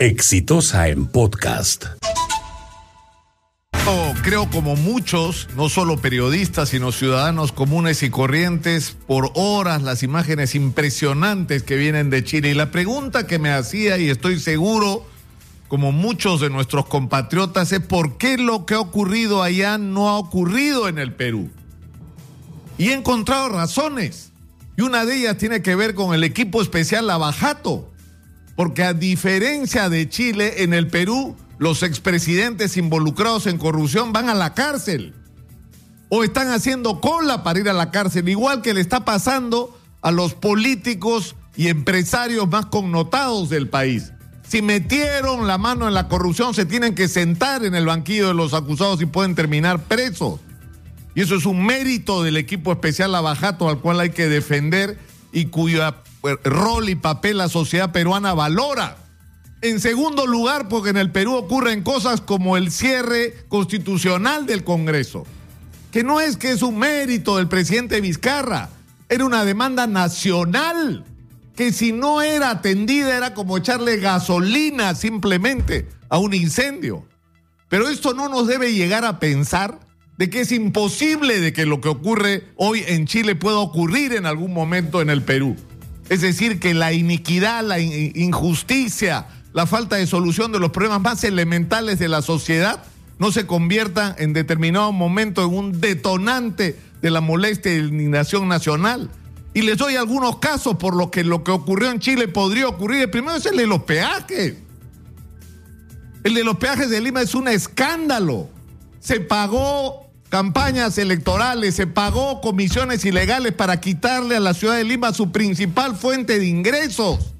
Exitosa en podcast. Creo como muchos, no solo periodistas, sino ciudadanos comunes y corrientes, por horas las imágenes impresionantes que vienen de Chile. Y la pregunta que me hacía, y estoy seguro, como muchos de nuestros compatriotas, es por qué lo que ha ocurrido allá no ha ocurrido en el Perú. Y he encontrado razones. Y una de ellas tiene que ver con el equipo especial Lavajato. Porque a diferencia de Chile, en el Perú los expresidentes involucrados en corrupción van a la cárcel o están haciendo cola para ir a la cárcel, igual que le está pasando a los políticos y empresarios más connotados del país. Si metieron la mano en la corrupción, se tienen que sentar en el banquillo de los acusados y pueden terminar presos. Y eso es un mérito del equipo especial Lavajato al cual hay que defender y cuyo eh, rol y papel la sociedad peruana valora. En segundo lugar, porque en el Perú ocurren cosas como el cierre constitucional del Congreso, que no es que es un mérito del presidente Vizcarra, era una demanda nacional, que si no era atendida era como echarle gasolina simplemente a un incendio. Pero esto no nos debe llegar a pensar de que es imposible de que lo que ocurre hoy en Chile pueda ocurrir en algún momento en el Perú. Es decir, que la iniquidad, la injusticia, la falta de solución de los problemas más elementales de la sociedad no se convierta en determinado momento en un detonante de la molestia y la indignación nacional. Y les doy algunos casos por lo que lo que ocurrió en Chile podría ocurrir. El primero es el de los peajes. El de los peajes de Lima es un escándalo. Se pagó campañas electorales, se pagó comisiones ilegales para quitarle a la ciudad de Lima su principal fuente de ingresos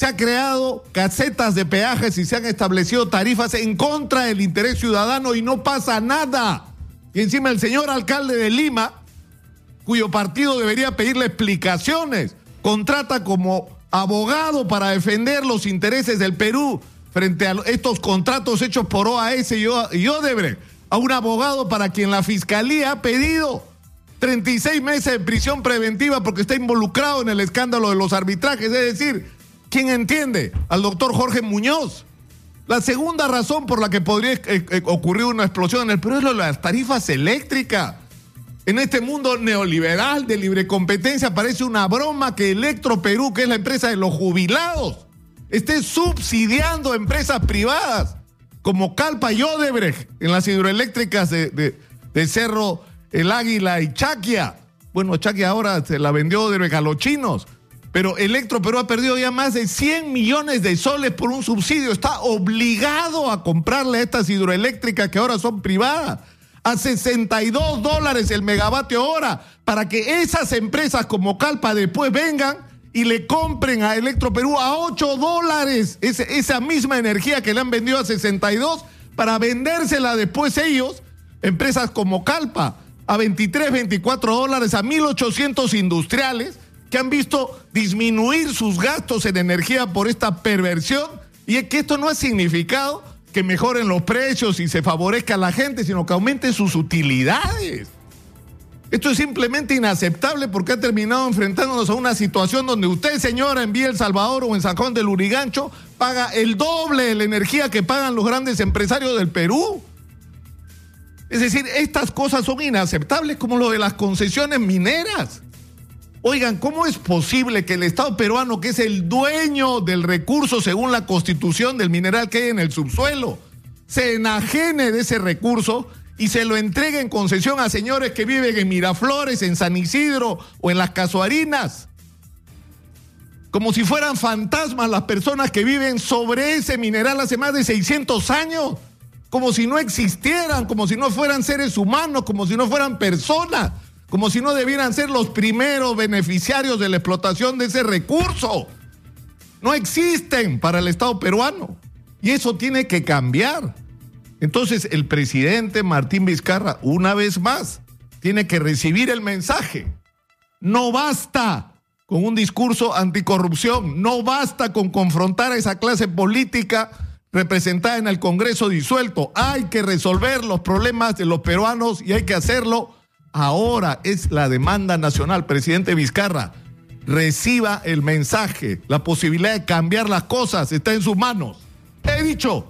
se ha creado casetas de peajes y se han establecido tarifas en contra del interés ciudadano y no pasa nada. Y encima el señor alcalde de Lima, cuyo partido debería pedirle explicaciones, contrata como abogado para defender los intereses del Perú frente a estos contratos hechos por OAS y Odebrecht, a un abogado para quien la fiscalía ha pedido 36 meses de prisión preventiva porque está involucrado en el escándalo de los arbitrajes, es decir, ¿Quién entiende? Al doctor Jorge Muñoz. La segunda razón por la que podría eh, eh, ocurrir una explosión en el Perú es lo de las tarifas eléctricas. En este mundo neoliberal de libre competencia parece una broma que Electro Perú, que es la empresa de los jubilados, esté subsidiando empresas privadas como Calpa y Odebrecht en las hidroeléctricas de, Cerro El Águila y Chaquia. Bueno, Chaquia ahora se la vendió Odebrecht a los chinos. Pero Electro Perú ha perdido ya más de 100 millones de soles por un subsidio. Está obligado a comprarle estas hidroeléctricas que ahora son privadas a 62 dólares el megavatio hora para que esas empresas como Calpa después vengan y le compren a Electro Perú a 8 dólares esa misma energía que le han vendido a 62 para vendérsela después ellos, empresas como Calpa, a 23, 24 dólares, a 1.800 industriales que han visto disminuir sus gastos en energía por esta perversión y es que esto no ha significado que mejoren los precios y se favorezca a la gente, sino que aumenten sus utilidades. Esto es simplemente inaceptable porque ha terminado enfrentándonos a una situación donde usted, señora, en Vía El Salvador o en San Juan del Urigancho, paga el doble de la energía que pagan los grandes empresarios del Perú. Es decir, estas cosas son inaceptables como lo de las concesiones mineras. Oigan, ¿cómo es posible que el Estado peruano, que es el dueño del recurso según la constitución del mineral que hay en el subsuelo, se enajene de ese recurso y se lo entregue en concesión a señores que viven en Miraflores, en San Isidro o en las Casuarinas? Como si fueran fantasmas las personas que viven sobre ese mineral hace más de 600 años. Como si no existieran, como si no fueran seres humanos, como si no fueran personas como si no debieran ser los primeros beneficiarios de la explotación de ese recurso. No existen para el Estado peruano y eso tiene que cambiar. Entonces el presidente Martín Vizcarra, una vez más, tiene que recibir el mensaje. No basta con un discurso anticorrupción, no basta con confrontar a esa clase política representada en el Congreso disuelto. Hay que resolver los problemas de los peruanos y hay que hacerlo Ahora es la demanda nacional, presidente Vizcarra. reciba el mensaje. La posibilidad de cambiar las cosas está en sus manos. He dicho.